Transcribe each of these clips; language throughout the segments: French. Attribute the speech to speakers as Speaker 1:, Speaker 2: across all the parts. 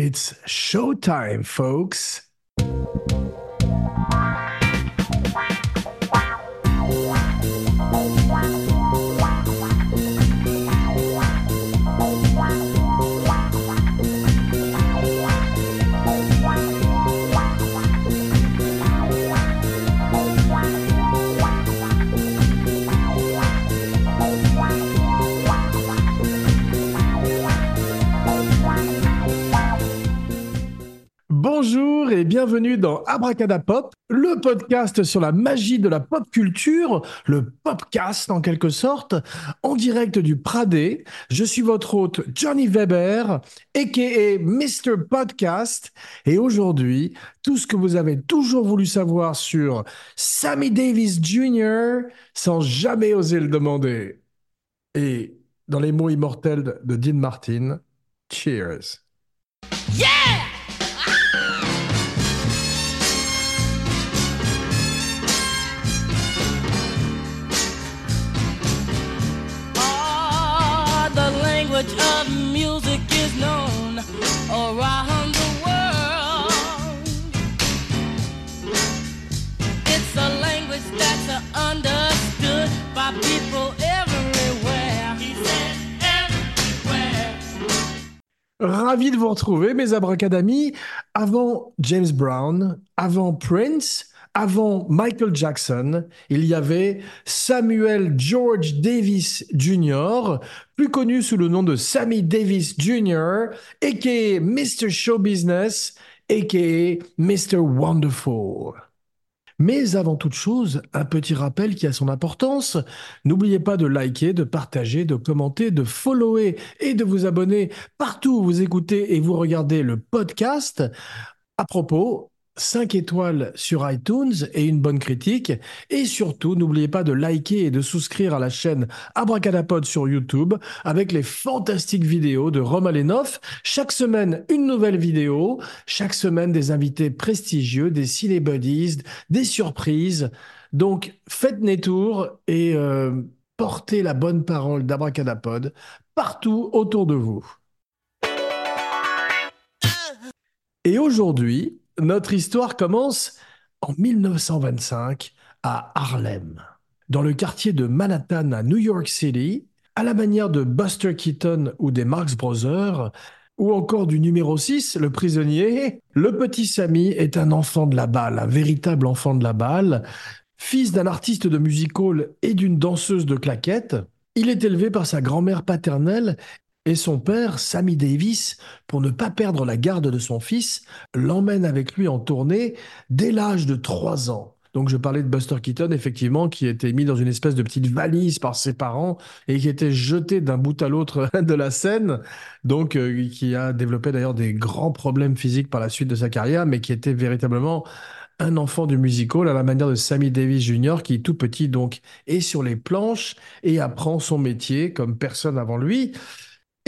Speaker 1: It's showtime, folks. Bienvenue dans Abracadapop, le podcast sur la magie de la pop culture, le popcast en quelque sorte, en direct du Pradé. Je suis votre hôte Johnny Weber, aka Mr. Podcast, et aujourd'hui, tout ce que vous avez toujours voulu savoir sur Sammy Davis Jr. sans jamais oser le demander. Et dans les mots immortels de Dean Martin, cheers.
Speaker 2: Ah,
Speaker 1: Ravi de vous retrouver, mes abracadamis. Avant James Brown, avant Prince, avant Michael Jackson, il y avait Samuel George Davis Jr., plus connu sous le nom de Sammy Davis Jr., aka Mr. Show Business, aka Mr. Wonderful. Mais avant toute chose, un petit rappel qui a son importance. N'oubliez pas de liker, de partager, de commenter, de follower et de vous abonner partout où vous écoutez et vous regardez le podcast. À propos, 5 étoiles sur iTunes et une bonne critique. Et surtout, n'oubliez pas de liker et de souscrire à la chaîne Abracadapod sur YouTube avec les fantastiques vidéos de Rome Alenoff. Chaque semaine, une nouvelle vidéo. Chaque semaine, des invités prestigieux, des ciné buddies, des surprises. Donc, faites des tours et euh, portez la bonne parole d'Abracadapod partout autour de vous. Et aujourd'hui, notre histoire commence en 1925 à Harlem, dans le quartier de Manhattan à New York City, à la manière de Buster Keaton ou des Marx Brothers, ou encore du numéro 6, le prisonnier, le petit Sammy est un enfant de la balle, un véritable enfant de la balle, fils d'un artiste de music hall et d'une danseuse de claquettes. Il est élevé par sa grand-mère paternelle et son père, Sammy Davis, pour ne pas perdre la garde de son fils, l'emmène avec lui en tournée dès l'âge de 3 ans. Donc je parlais de Buster Keaton, effectivement, qui était mis dans une espèce de petite valise par ses parents et qui était jeté d'un bout à l'autre de la scène, donc euh, qui a développé d'ailleurs des grands problèmes physiques par la suite de sa carrière, mais qui était véritablement un enfant du musical à la manière de Sammy Davis Jr., qui tout petit donc est sur les planches et apprend son métier comme personne avant lui.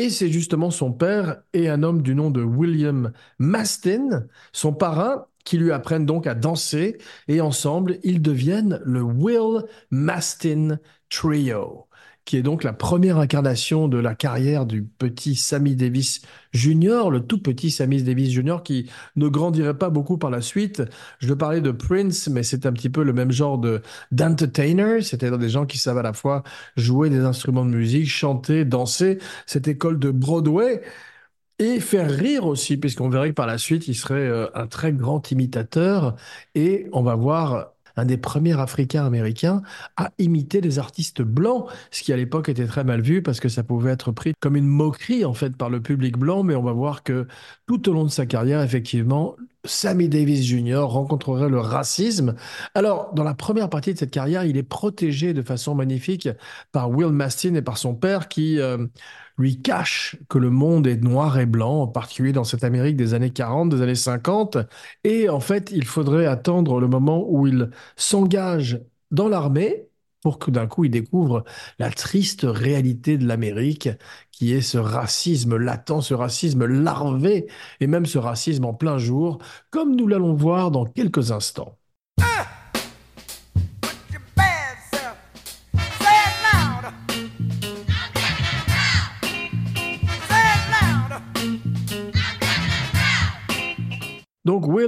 Speaker 1: Et c'est justement son père et un homme du nom de William Mastin, son parrain, qui lui apprennent donc à danser. Et ensemble, ils deviennent le Will Mastin Trio, qui est donc la première incarnation de la carrière du petit Sammy Davis Jr., le tout petit Sammy Davis Jr., qui ne grandirait pas beaucoup par la suite. Je parlais de Prince, mais c'est un petit peu le même genre de d'entertainer, c'est-à-dire des gens qui savent à la fois jouer des instruments de musique, chanter, danser, cette école de Broadway. Et faire rire aussi, puisqu'on verrait que par la suite, il serait euh, un très grand imitateur. Et on va voir un des premiers Africains américains à imiter des artistes blancs, ce qui à l'époque était très mal vu parce que ça pouvait être pris comme une moquerie en fait par le public blanc. Mais on va voir que tout au long de sa carrière, effectivement, Sammy Davis Jr. rencontrerait le racisme. Alors, dans la première partie de cette carrière, il est protégé de façon magnifique par Will Mastin et par son père qui euh, lui cache que le monde est noir et blanc, en particulier dans cette Amérique des années 40, des années 50. Et en fait, il faudrait attendre le moment où il s'engage dans l'armée pour que d'un coup il découvre la triste réalité de l'Amérique, qui est ce racisme latent, ce racisme larvé, et même ce racisme en plein jour, comme nous l'allons voir dans quelques instants.
Speaker 3: your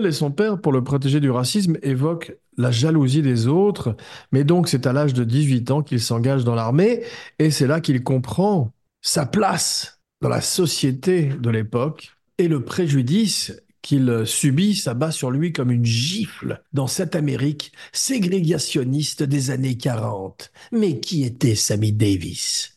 Speaker 1: Et son père, pour le protéger du racisme, évoquent la jalousie des autres, mais donc c'est à l'âge de 18 ans qu'il s'engage dans l'armée, et c'est là qu'il comprend sa place dans la société de l'époque, et le préjudice qu'il subit s'abat sur lui comme une gifle dans cette Amérique ségrégationniste des années 40. Mais qui était Sammy Davis?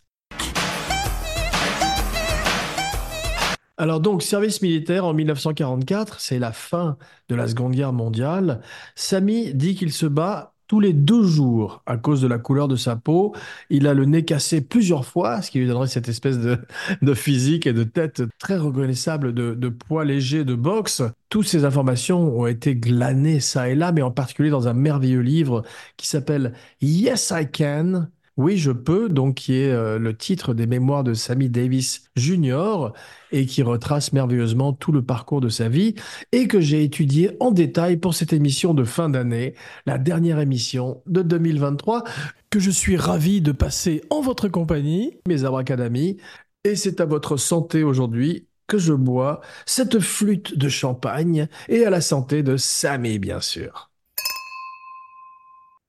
Speaker 1: Alors donc, service militaire en 1944, c'est la fin de la Seconde Guerre mondiale. Sammy dit qu'il se bat tous les deux jours à cause de la couleur de sa peau. Il a le nez cassé plusieurs fois, ce qui lui donnerait cette espèce de, de physique et de tête très reconnaissable de, de poids léger de boxe. Toutes ces informations ont été glanées ça et là, mais en particulier dans un merveilleux livre qui s'appelle Yes I Can. Oui, je peux, donc qui est euh, le titre des mémoires de Sammy Davis Jr. et qui retrace merveilleusement tout le parcours de sa vie et que j'ai étudié en détail pour cette émission de fin d'année, la dernière émission de 2023, que je suis ravi de passer en votre compagnie, mes abracadamis, et c'est à votre santé aujourd'hui que je bois cette flûte de champagne et à la santé de Sammy, bien sûr.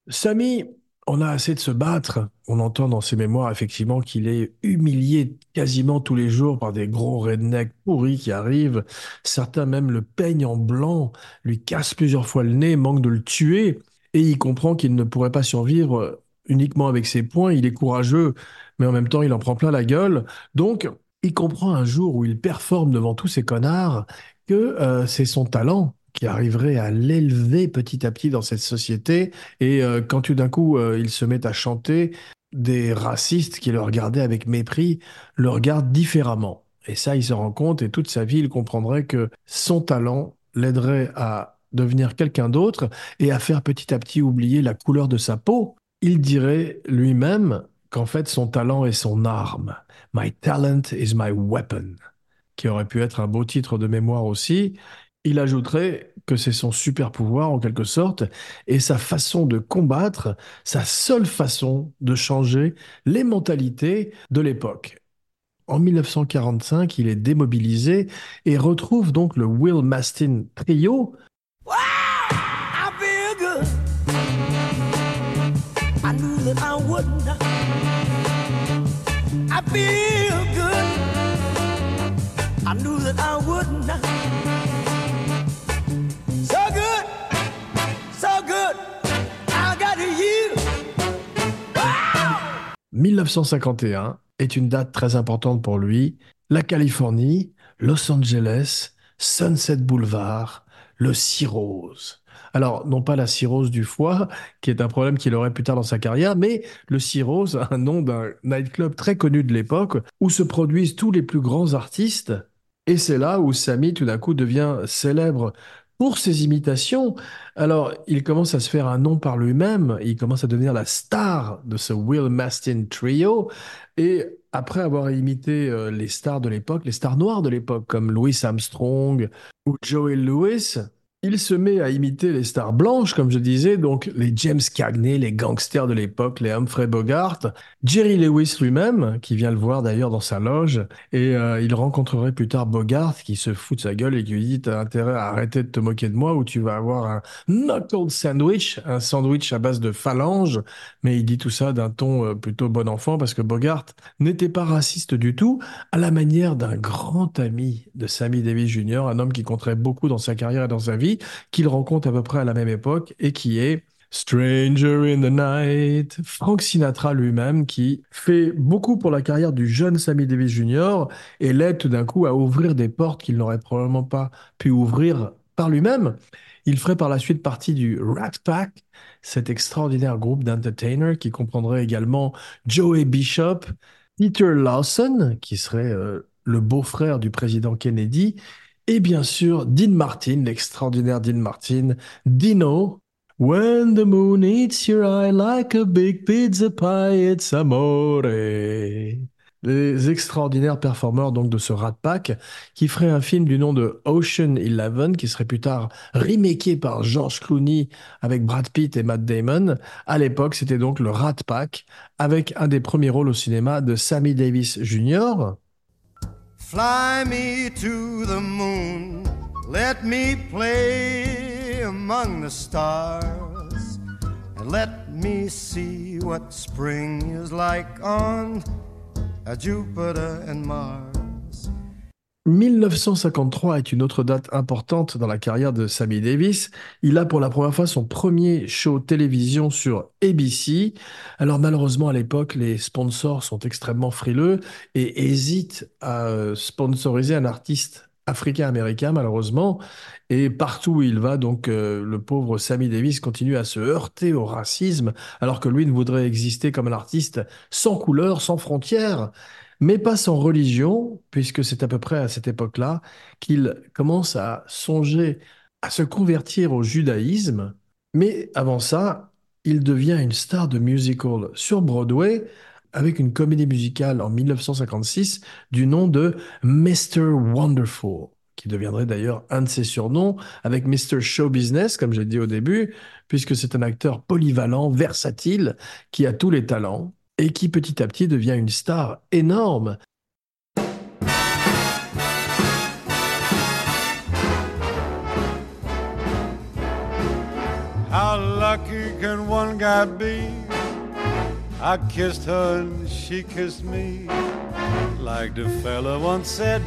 Speaker 1: Sammy, on a assez de se battre. On entend dans ses mémoires effectivement qu'il est humilié quasiment tous les jours par des gros rednecks pourris qui arrivent. Certains même le peignent en blanc, lui cassent plusieurs fois le nez, manquent de le tuer. Et il comprend qu'il ne pourrait pas survivre uniquement avec ses poings. Il est courageux, mais en même temps il en prend plein la gueule. Donc il comprend un jour où il performe devant tous ces connards que euh, c'est son talent qui arriverait à l'élever petit à petit dans cette société. Et euh, quand tout d'un coup euh, il se met à chanter, des racistes qui le regardaient avec mépris le regardent différemment. Et ça, il se rend compte et toute sa vie, il comprendrait que son talent l'aiderait à devenir quelqu'un d'autre et à faire petit à petit oublier la couleur de sa peau. Il dirait lui-même qu'en fait son talent est son arme. My talent is my weapon, qui aurait pu être un beau titre de mémoire aussi. Il ajouterait que c'est son super pouvoir en quelque sorte et sa façon de combattre, sa seule façon de changer les mentalités de l'époque. En 1945, il est démobilisé et retrouve donc le Will Mastin Trio. 1951 est une date très importante pour lui. La Californie, Los Angeles, Sunset Boulevard, le cirrhose. Alors, non pas la cirrhose du foie, qui est un problème qu'il aurait plus tard dans sa carrière, mais le cirrhose, un nom d'un nightclub très connu de l'époque, où se produisent tous les plus grands artistes. Et c'est là où Sammy, tout d'un coup, devient célèbre pour ses imitations. Alors, il commence à se faire un nom par lui-même, il commence à devenir la star de ce Will Mastin Trio, et après avoir imité euh, les stars de l'époque, les stars noires de l'époque, comme Louis Armstrong ou Joey Lewis, il se met à imiter les stars blanches, comme je disais, donc les James Cagney, les gangsters de l'époque, les Humphrey Bogart, Jerry Lewis lui-même, qui vient le voir d'ailleurs dans sa loge, et euh, il rencontrerait plus tard Bogart, qui se fout de sa gueule et qui lui dit T'as intérêt à arrêter de te moquer de moi, ou tu vas avoir un knuckle sandwich, un sandwich à base de phalanges. Mais il dit tout ça d'un ton euh, plutôt bon enfant, parce que Bogart n'était pas raciste du tout, à la manière d'un grand ami de Sammy Davis Jr., un homme qui compterait beaucoup dans sa carrière et dans sa vie, qu'il rencontre à peu près à la même époque, et qui est Stranger in the Night, Frank Sinatra lui-même, qui fait beaucoup pour la carrière du jeune Sammy Davis Jr. et l'aide tout d'un coup à ouvrir des portes qu'il n'aurait probablement pas pu ouvrir par lui-même. Il ferait par la suite partie du Rat Pack, cet extraordinaire groupe d'entertainers qui comprendrait également Joey Bishop, Peter Lawson, qui serait euh, le beau-frère du président Kennedy, et bien sûr Dean Martin, l'extraordinaire Dean Martin, Dino. When the moon hits your eye like a big pizza pie, it's amore. Les extraordinaires performeurs donc de ce Rat Pack qui ferait un film du nom de Ocean Eleven qui serait plus tard remaké par George Clooney avec Brad Pitt et Matt Damon. À l'époque, c'était donc le Rat Pack avec un des premiers rôles au cinéma de Sammy Davis Jr.
Speaker 4: Fly me to the moon,
Speaker 3: Let me play among the stars and let me see what spring is like on a Jupiter and Mars.
Speaker 1: 1953 est une autre date importante dans la carrière de Sammy Davis. Il a pour la première fois son premier show télévision sur ABC. Alors malheureusement à l'époque, les sponsors sont extrêmement frileux et hésitent à euh, sponsoriser un artiste africain-américain malheureusement. Et partout où il va, donc euh, le pauvre Sammy Davis continue à se heurter au racisme alors que lui ne voudrait exister comme un artiste sans couleur, sans frontières mais pas sans religion, puisque c'est à peu près à cette époque-là qu'il commence à songer à se convertir au judaïsme. Mais avant ça, il devient une star de musical sur Broadway avec une comédie musicale en 1956 du nom de Mr. Wonderful, qui deviendrait d'ailleurs un de ses surnoms, avec Mr. Show Business, comme j'ai dit au début, puisque c'est un acteur polyvalent, versatile, qui a tous les talents et qui petit à petit devient une star énorme.
Speaker 4: How lucky can one guy be? I kissed her and she kissed me. Like the fella once said,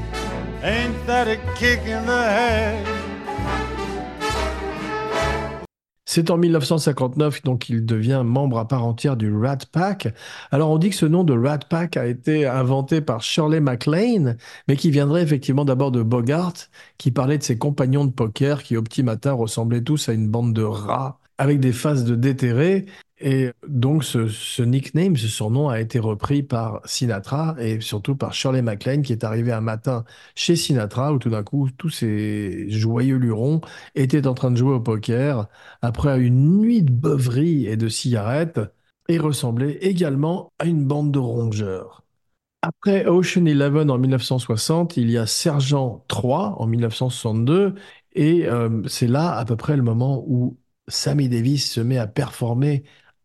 Speaker 4: ain't that a kick in the head?
Speaker 1: C'est en 1959 donc il devient membre à part entière du Rat Pack. Alors on dit que ce nom de Rat Pack a été inventé par Shirley MacLaine, mais qui viendrait effectivement d'abord de Bogart, qui parlait de ses compagnons de poker qui au petit matin ressemblaient tous à une bande de rats avec des faces de déterrés. Et donc ce, nickname, ce surnom a été repris par Sinatra et surtout par Shirley MacLaine qui est arrivé un matin chez Sinatra où tout d'un coup tous ces joyeux lurons étaient en train de jouer au poker après une nuit de beuverie et de cigarettes et ressemblaient également à une bande de rongeurs. Après Ocean Eleven en 1960, il y a Sergent 3 en 1962 et euh, c'est là à peu près le moment où Sammy Davis se met à performer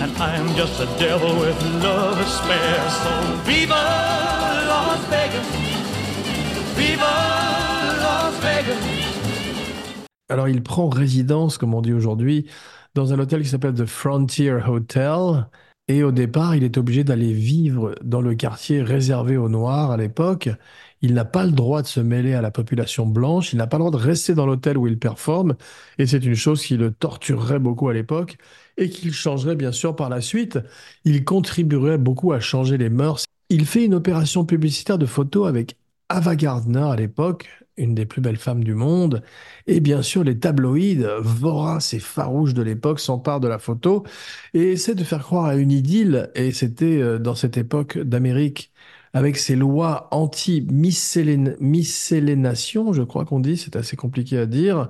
Speaker 5: And I'm just a devil with love to spare. So viva Las Vegas! Viva Las Vegas!
Speaker 1: Alors il prend résidence, comme on dit aujourd'hui, dans un hôtel qui s'appelle The Frontier Hotel. Et au départ, il est obligé d'aller vivre dans le quartier réservé aux Noirs à l'époque. Il n'a pas le droit de se mêler à la population blanche, il n'a pas le droit de rester dans l'hôtel où il performe, et c'est une chose qui le torturerait beaucoup à l'époque et qu'il changerait bien sûr par la suite. Il contribuerait beaucoup à changer les mœurs. Il fait une opération publicitaire de photos avec Ava Gardner à l'époque, une des plus belles femmes du monde, et bien sûr les tabloïds voraces et farouches de l'époque s'emparent de la photo et essaient de faire croire à une idylle, et c'était euh, dans cette époque d'Amérique avec ses lois anti-miscélénation, je crois qu'on dit, c'est assez compliqué à dire,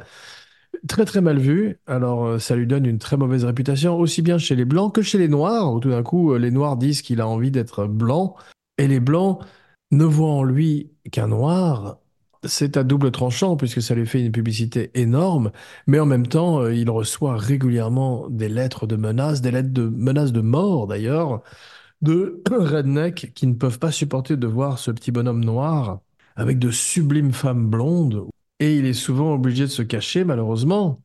Speaker 1: très très mal vu. Alors euh, ça lui donne une très mauvaise réputation, aussi bien chez les Blancs que chez les Noirs, où tout d'un coup euh, les Noirs disent qu'il a envie d'être blanc, et les Blancs ne voient en lui qu'un Noir. C'est à double tranchant puisque ça lui fait une publicité énorme, mais en même temps, euh, il reçoit régulièrement des lettres de menaces, des lettres de menaces de mort d'ailleurs, de rednecks qui ne peuvent pas supporter de voir ce petit bonhomme noir avec de sublimes femmes blondes et il est souvent obligé de se cacher, malheureusement.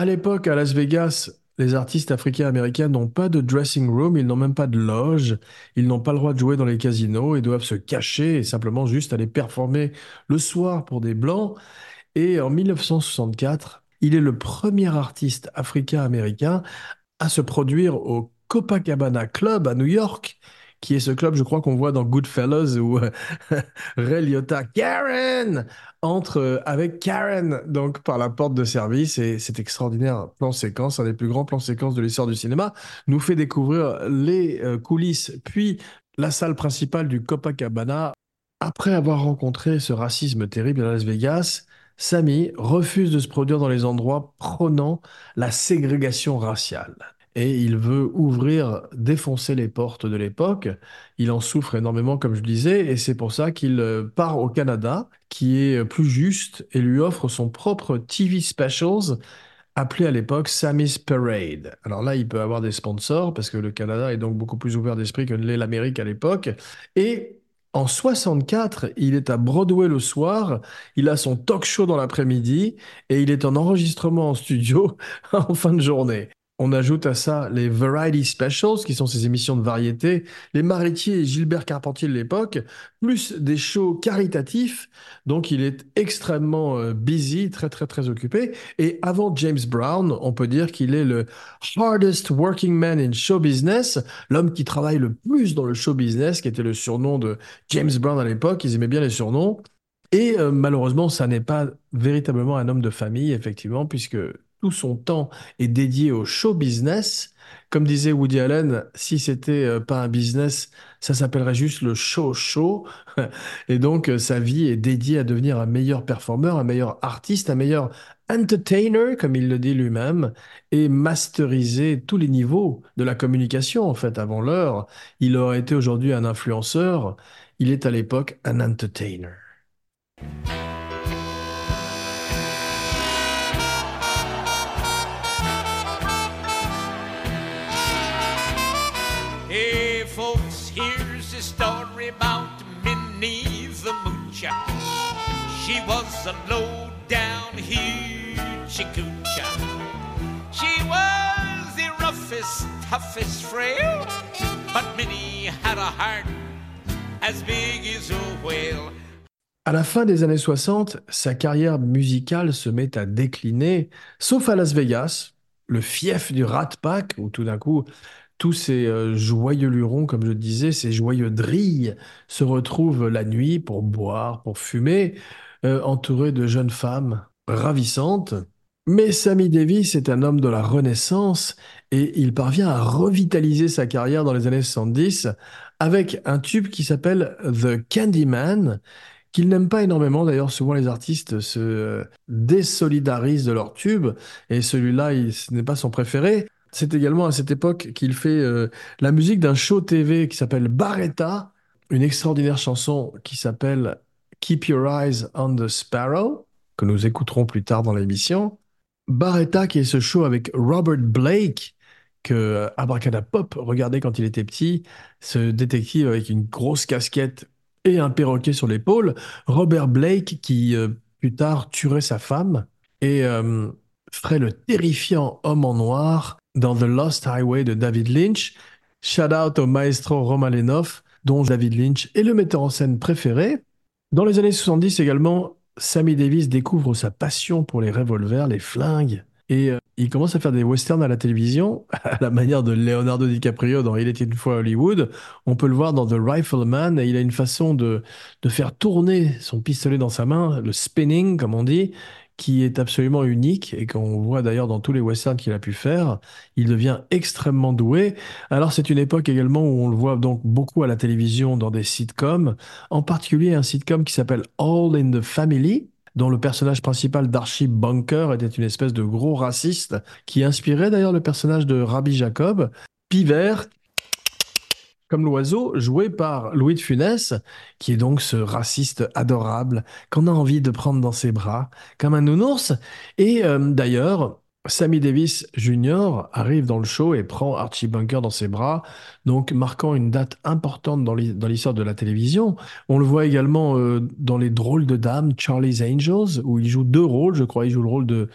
Speaker 1: À l'époque, à Las Vegas, les artistes africains-américains n'ont pas de dressing room, ils n'ont même pas de loge, ils n'ont pas le droit de jouer dans les casinos et doivent se cacher et simplement juste aller performer le soir pour des blancs. Et en 1964, il est le premier artiste africain-américain à se produire au Copacabana Club à New York, qui est ce club, je crois, qu'on voit dans Goodfellas où euh, Ray Liotta, Karen, entre euh, avec Karen, donc par la porte de service. Et cet extraordinaire plan séquence, un des plus grands plans séquences de l'histoire du cinéma, nous fait découvrir les euh, coulisses, puis la salle principale du Copacabana. Après avoir rencontré ce racisme terrible à Las Vegas, Sammy refuse de se produire dans les endroits prônant la ségrégation raciale. Et il veut ouvrir, défoncer les portes de l'époque. Il en souffre énormément, comme je disais, et c'est pour ça qu'il euh, part au Canada, qui est plus juste, et lui offre son propre TV Specials, appelé à l'époque Sammy's Parade. Alors là, il peut avoir des sponsors, parce que le Canada est donc beaucoup plus ouvert d'esprit que l'est l'Amérique à l'époque. Et en 64, il est à Broadway le soir, il a son talk show dans l'après-midi et il est en enregistrement en studio en fin de journée. On ajoute à ça les Variety Specials, qui sont ces émissions de variété, les Maritiers et Gilbert Carpentier de l'époque, plus des shows caritatifs. Donc il est extrêmement euh, busy, très très très occupé. Et avant James Brown, on peut dire qu'il est le hardest working man in show business, l'homme qui travaille le plus dans le show business, qui était le surnom de James Brown à l'époque. Ils aimaient bien les surnoms. Et euh, malheureusement, ça n'est pas véritablement un homme de famille, effectivement, puisque tout son temps est dédié au show business. Comme disait Woody Allen, si c'était euh, pas un business, ça s'appellerait juste le show show. Et donc, euh, sa vie est dédiée à devenir un meilleur performeur, un meilleur artiste, un meilleur entertainer, comme il le dit lui-même, et masteriser tous les niveaux de la communication, en fait, avant l'heure. Il aurait été aujourd'hui un influenceur. Il est à l'époque un entertainer.
Speaker 6: Was a low down. She was the roughest, toughest but Minnie had a heart as big as.
Speaker 1: À la fin des années 60, sa carrière musicale se met à décliner, sauf à Las Vegas, le fief du Rat Pack, où tout d'un coup, tous ces euh, joyeux lurons, comme je disais, ces joyeux drilles, se retrouvent la nuit pour boire, pour fumer, euh, entourés de jeunes femmes ravissantes. Mais Sammy Davis est un homme de la Renaissance et il parvient à revitaliser sa carrière dans les années 70 avec un tube qui s'appelle The Candyman, qu'il n'aime pas énormément. D'ailleurs, souvent les artistes se euh, désolidarisent de leur tube et celui-là, il- ce n'est pas son préféré. C'est également à cette époque qu'il fait euh, la musique d'un show TV qui s'appelle Barretta, une extraordinaire chanson qui s'appelle Keep Your Eyes on the Sparrow, que nous écouterons plus tard dans l'émission. Barretta, qui est ce show avec Robert Blake, que Abracadapop regardait quand il était petit, ce détective avec une grosse casquette et un perroquet sur l'épaule. Robert Blake, qui euh, plus tard tuerait sa femme et euh, ferait le terrifiant homme en noir dans The Lost Highway de David Lynch. Shout out au maestro Roman Lenov, dont David Lynch est le metteur en scène préféré. Dans les années 70 également, Sammy Davis découvre sa passion pour les revolvers, les flingues, et euh, il commence à faire des westerns à la télévision, à la manière de Leonardo DiCaprio dans Il était une fois à Hollywood. On peut le voir dans The Rifleman, et il a une façon de, de faire tourner son pistolet dans sa main, le spinning, comme on dit, qui est absolument unique, et qu'on voit d'ailleurs dans tous les westerns qu'il a pu faire. Il devient extrêmement doué. Alors c'est une époque également où on le voit donc beaucoup à la télévision dans des sitcoms, en particulier un sitcom qui s'appelle All in the Family, dont le personnage principal d'Archie Bunker était une espèce de gros raciste, qui inspirait d'ailleurs le personnage de Rabbi Jacob. Pivert, comme l'oiseau, joué par Louis de Funès, qui est donc ce raciste adorable qu'on a envie de prendre dans ses bras, comme un nounours. Et euh, d'ailleurs, Sammy Davis Jr. arrive dans le show et prend Archie Bunker dans ses bras, donc marquant une date importante dans l'hi- dans l'histoire de la télévision. On le voit également euh, dans Les Drôles de Dames, Charlie's Angels, où il joue deux rôles, je crois. Il joue le rôle de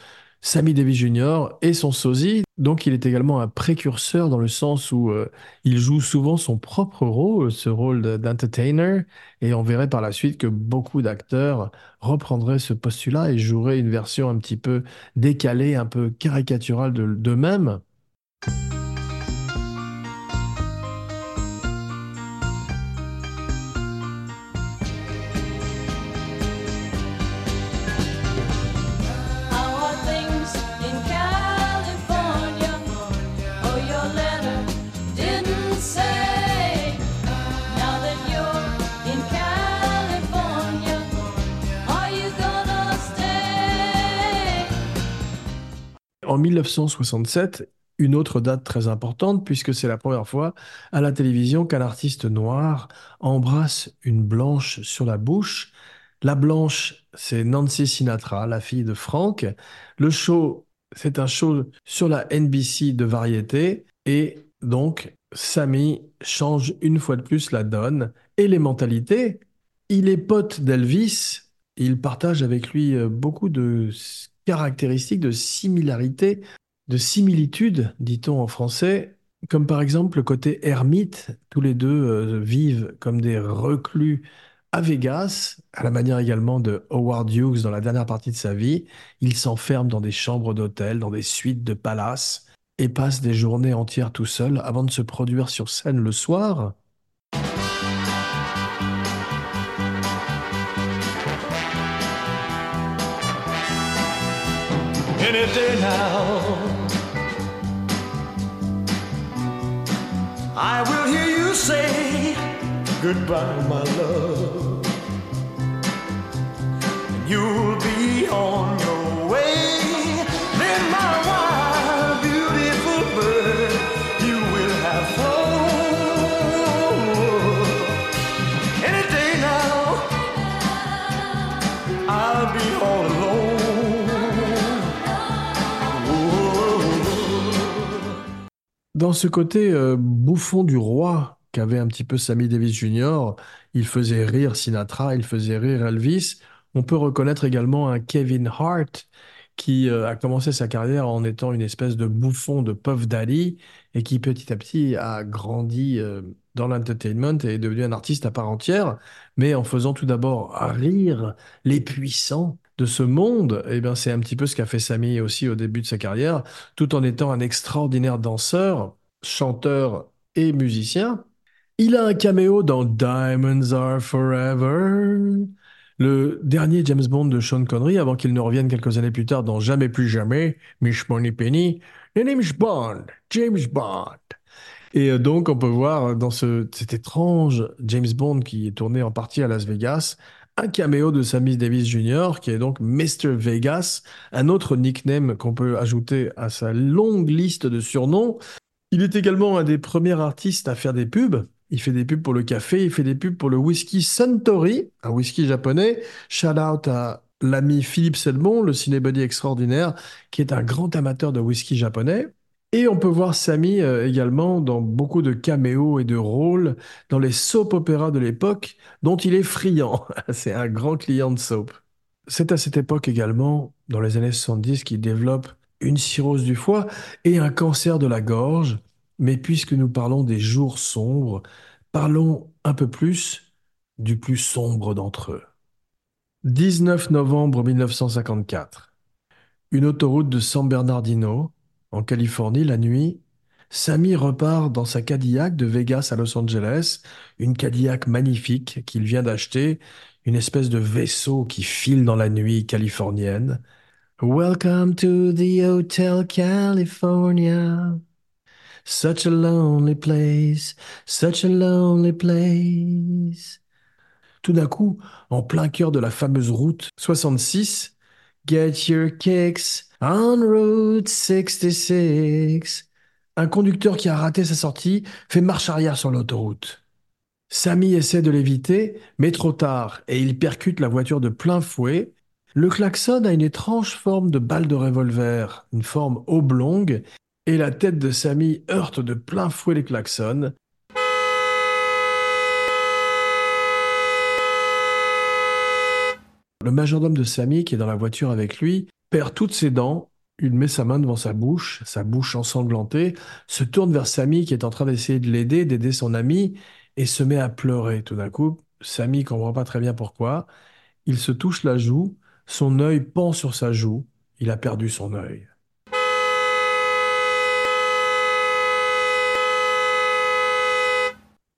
Speaker 1: Sammy Davis Jr. et son sosie. Donc il est également un précurseur dans le sens où euh, il joue souvent son propre rôle, ce rôle de- d'entertainer. Et on verrait par la suite que beaucoup d'acteurs reprendraient ce postulat et joueraient une version un petit peu décalée, un peu caricaturale de- d'eux-mêmes. En 1967, une autre date très importante, puisque c'est la première fois à la télévision qu'un artiste noir embrasse une blanche sur la bouche. La blanche, c'est Nancy Sinatra, la fille de Frank. Le show, c'est un show sur la NBC de variété. Et donc, Sammy change une fois de plus la donne et les mentalités. Il est pote d'Elvis. Il partage avec lui euh, beaucoup de caractéristiques, de similarités, de similitudes, dit-on en français, comme par exemple le côté ermite. Tous les deux euh, vivent comme des reclus à Vegas, à la manière également de Howard Hughes dans la dernière partie de sa vie. Il s'enferme dans des chambres d'hôtel, dans des suites de palaces, et passe des journées entières tout seul avant de se produire sur scène le soir.
Speaker 5: Any day now. I will hear you say goodbye, my love. And you'll be on your way. Then, my wild,
Speaker 1: Dans ce côté euh, bouffon du roi qu'avait un petit peu Sammy Davis Jr., il faisait rire Sinatra, il faisait rire Elvis. On peut reconnaître également un Kevin Hart qui euh, a commencé sa carrière en étant une espèce de bouffon de Puff Daddy et qui petit à petit a grandi euh, dans l'entertainment et est devenu un artiste à part entière, mais en faisant tout d'abord rire les puissants de ce monde. Et bien, c'est un petit peu ce qu'a fait Sammy aussi au début de sa carrière tout en étant un extraordinaire danseur, chanteur et musicien. Il a un caméo dans Diamonds Are Forever, le dernier James Bond de Sean Connery, avant qu'il ne revienne quelques années plus tard dans Jamais plus jamais, Miss Money Penny, The name's Bond, James Bond. Et euh, donc, on peut voir dans ce, cet étrange James Bond qui est tourné en partie à Las Vegas, un caméo de Sammy Davis Jr., qui est donc Mr. Vegas, un autre nickname qu'on peut ajouter à sa longue liste de surnoms. Il est également un des premiers artistes à faire des pubs. Il fait des pubs pour le café, il fait des pubs pour le whisky Suntory, un whisky japonais. Shout out à l'ami Philippe Selmon, le cinébuddy extraordinaire, qui est un grand amateur de whisky japonais. Et on peut voir Sammy euh, également dans beaucoup de caméos et de rôles dans les soap opéras de l'époque, dont il est friand. C'est un grand client de soap. C'est à cette époque également, dans les années 70, qu'il développe une cirrhose du foie et un cancer de la gorge. Mais puisque nous parlons des jours sombres, parlons un peu plus du plus sombre d'entre eux. 19 novembre 1954. Une autoroute de San Bernardino, en Californie, la nuit. Sammy repart dans sa Cadillac de Vegas à Los Angeles, une Cadillac magnifique qu'il vient d'acheter, une espèce de vaisseau qui file dans la nuit californienne. Welcome to the Hotel California. Such a lonely place, such a lonely place. Tout d'un coup, en plein cœur de la fameuse route 66, Get your kicks on Route 66. Un conducteur qui a raté sa sortie fait marche arrière sur l'autoroute. Samy essaie de l'éviter, mais trop tard, et il percute la voiture de plein fouet. Le klaxon a une étrange forme de balle de revolver, une forme oblongue, et la tête de Samy heurte de plein fouet les klaxons. Le majordome de Samy, qui est dans la voiture avec lui, perd toutes ses dents. Il met sa main devant sa bouche, sa bouche ensanglantée, se tourne vers Samy qui est en train d'essayer de l'aider, d'aider son ami, et se met à pleurer tout d'un coup. Samy comprend pas très bien pourquoi. Il se touche la joue, son œil pend sur sa joue, il a perdu son œil.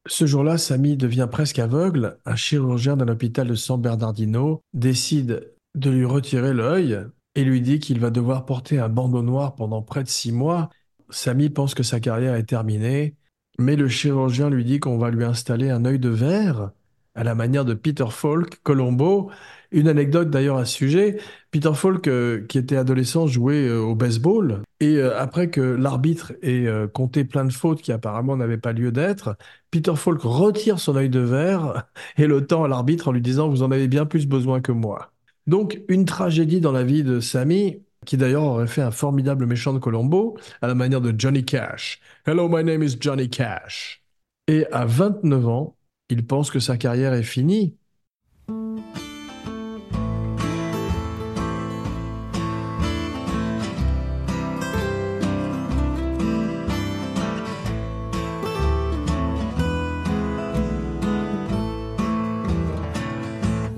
Speaker 1: Ce jour-là, Samy devient presque aveugle. Un chirurgien d'un hôpital de San Bernardino décide de lui retirer l'œil et lui dit qu'il va devoir porter un bandeau noir pendant près de six mois. Samy pense que sa carrière est terminée, mais le chirurgien lui dit qu'on va lui installer un œil de verre à la manière de Peter Falk, Colombo. Une anecdote d'ailleurs à ce sujet, Peter Falk, euh, qui était adolescent, jouait euh, au baseball, et euh, après que l'arbitre ait compté plein de fautes qui apparemment n'avaient pas lieu d'être, Peter Falk retire son œil de verre et le tend à l'arbitre en lui disant « Vous en avez bien plus besoin que moi ». Donc une tragédie dans la vie de Sammy, qui d'ailleurs aurait fait un formidable méchant de Colombo, à la manière de Johnny Cash. Hello, my name is Johnny Cash. Et à 29 ans, il pense que sa carrière est finie.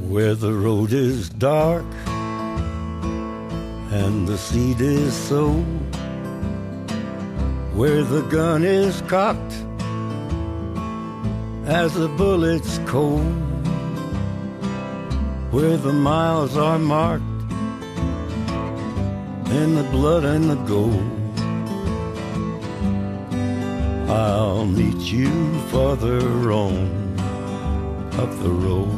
Speaker 4: Where the road is dark and the seed is sown, where the gun is cocked as the bullets cold, where the miles are marked in the blood and the gold. I'll meet you farther on up the road.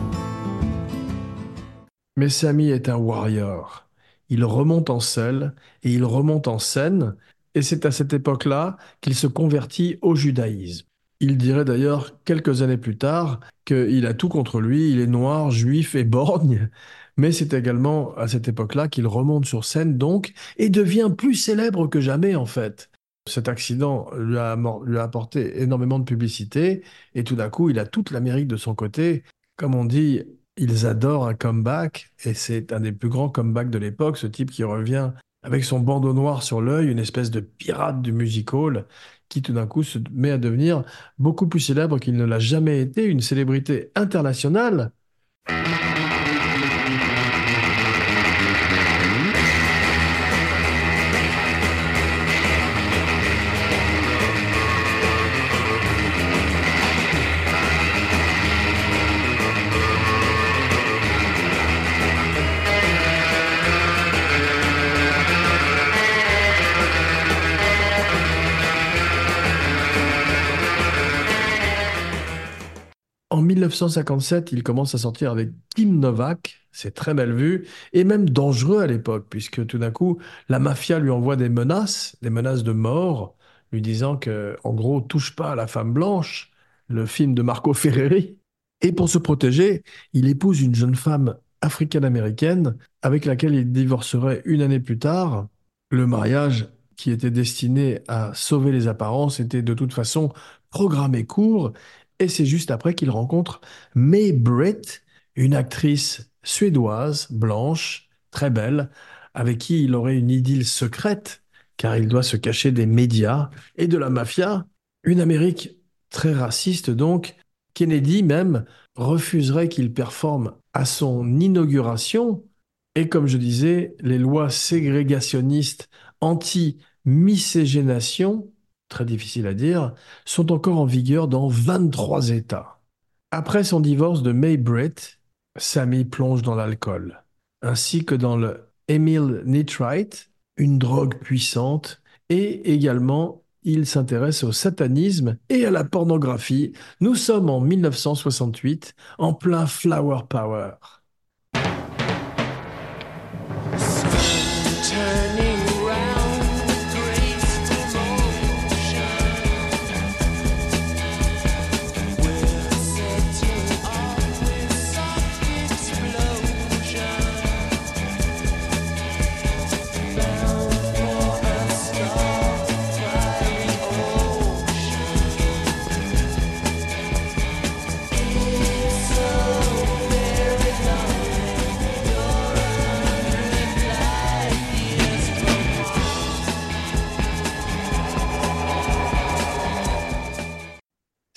Speaker 1: Mais Sammy est un warrior. Il remonte en selle et il remonte en scène, et c'est à cette époque-là qu'il se convertit au judaïsme. Il dirait d'ailleurs quelques années plus tard qu'il a tout contre lui, il est noir, juif et borgne, mais c'est également à cette époque-là qu'il remonte sur scène donc et devient plus célèbre que jamais en fait. Cet accident lui a, lui a apporté énormément de publicité et tout d'un coup il a toute l'Amérique de son côté. Comme on dit, ils adorent un comeback et c'est un des plus grands comebacks de l'époque, ce type qui revient avec son bandeau noir sur l'œil, une espèce de pirate du music hall qui tout d'un coup se met à devenir beaucoup plus célèbre qu'il ne l'a jamais été, une célébrité internationale. 1957, il commence à sortir avec Kim Novak, c'est très mal vu, et même dangereux à l'époque, puisque tout d'un coup, la mafia lui envoie des menaces, des menaces de mort, lui disant que, en gros, touche pas à la femme blanche, le film de Marco Ferreri. Et pour se protéger, il épouse une jeune femme africaine-américaine avec laquelle il divorcerait une année plus tard. Le mariage, qui était destiné à sauver les apparences, était de toute façon programmé court, et c'est juste après qu'il rencontre May Britt, une actrice suédoise, blanche, très belle, avec qui il aurait une idylle secrète, car il doit se cacher des médias et de la mafia. Une Amérique très raciste donc. Kennedy même refuserait qu'il performe à son inauguration. Et comme je disais, les lois ségrégationnistes anti-miscégénation, très difficile à dire, sont encore en vigueur dans 23 États. Après son divorce de May Britt, Sammy plonge dans l'alcool, ainsi que dans le Emyl nitrite, une drogue puissante, et également il s'intéresse au satanisme et à la pornographie. Nous sommes en 1968, en plein Flower Power.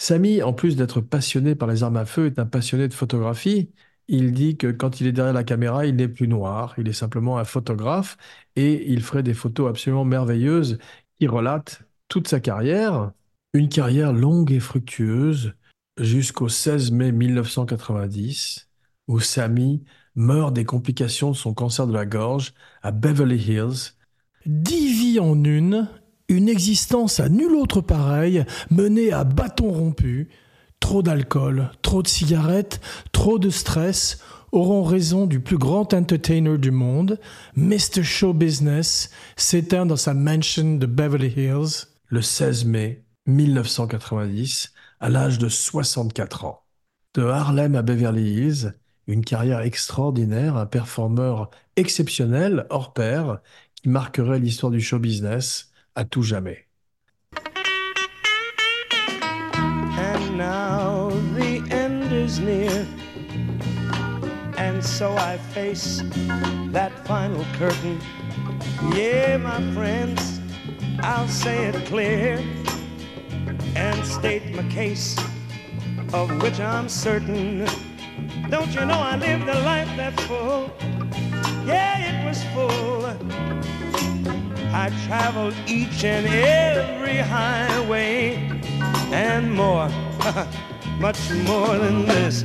Speaker 1: Samy, en plus d'être passionné par les armes à feu, est un passionné de photographie. Il dit que quand il est derrière la caméra, il n'est plus noir, il est simplement un photographe et il ferait des photos absolument merveilleuses qui relatent toute sa carrière. Une carrière longue et fructueuse jusqu'au 16 mai 1990 où Sammy meurt des complications de son cancer de la gorge à Beverly Hills. Dix vies en une, une existence à nul autre pareille, menée à bâton rompu. Trop d'alcool, trop de cigarettes, trop de stress auront raison du plus grand entertainer du monde, Mr. Show Business, s'éteint dans sa mansion de Beverly Hills le 16 mai 1990 à l'âge de 64 ans. De Harlem à Beverly Hills, une carrière extraordinaire, un performeur exceptionnel, hors pair, qui marquerait l'histoire du show business à tout jamais.
Speaker 7: And now the end is near. And so I face that final curtain. Yeah, my friends, I'll say it clear and state my case, of which I'm certain. Don't you know I lived a life that's full? Yeah, it was full. I traveled each and every highway and more, much more than this.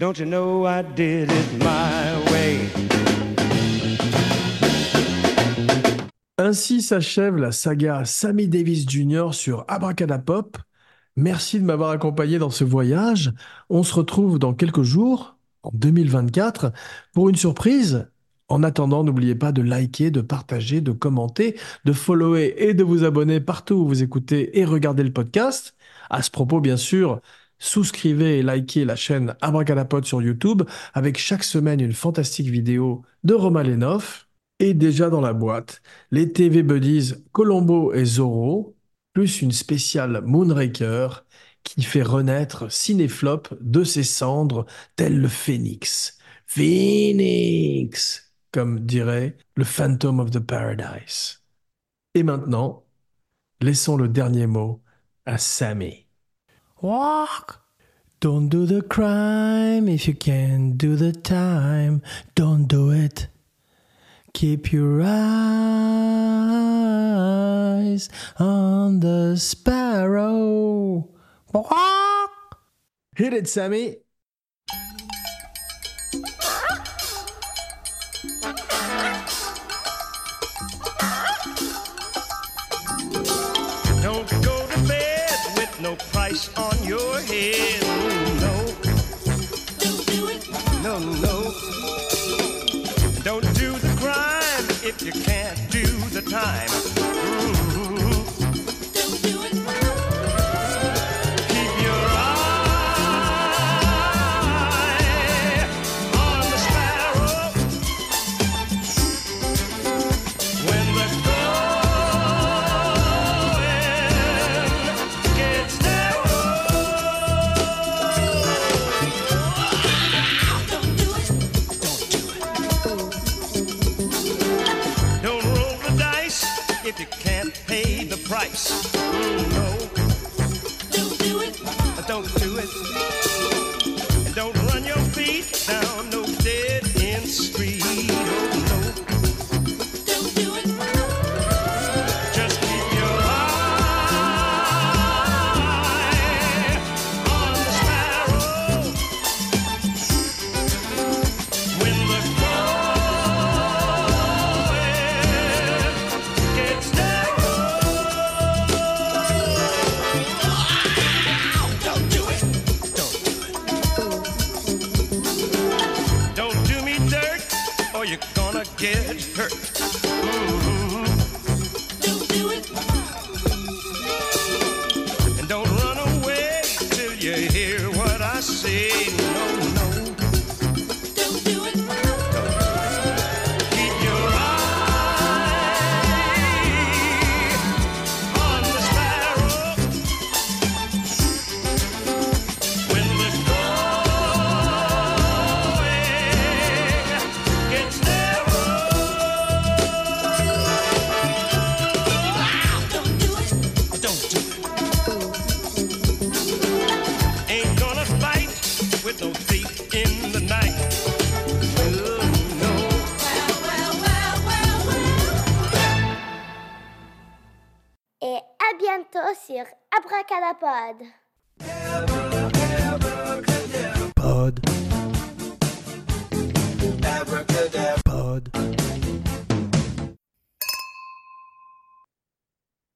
Speaker 7: Don't you know I did it my way?
Speaker 1: Ainsi s'achève la saga Sammy Davis Jr. sur Abracadapop. Merci de m'avoir accompagné dans ce voyage. On se retrouve dans quelques jours, en 2024, pour une surprise. En attendant, n'oubliez pas de liker, de partager, de commenter, de follower et de vous abonner partout où vous écoutez et regardez le podcast. À ce propos, bien sûr, souscrivez et likez la chaîne Abracadapod sur YouTube avec chaque semaine une fantastique vidéo de Romain Lenoff. Et déjà dans la boîte, les TV Buddies Colombo et Zorro, plus une spéciale Moonraker qui fait renaître Cinéflop de ses cendres tel le phénix. Phoenix, comme dirait le Phantom of the Paradise. Et maintenant, laissons le dernier mot à Sammy. Walk. Don't do the crime if you can't do the time. Don't do it. Keep your eyes on the sparrow. Walk. Hit it, Sammy.
Speaker 7: Time. Gonna get hurt.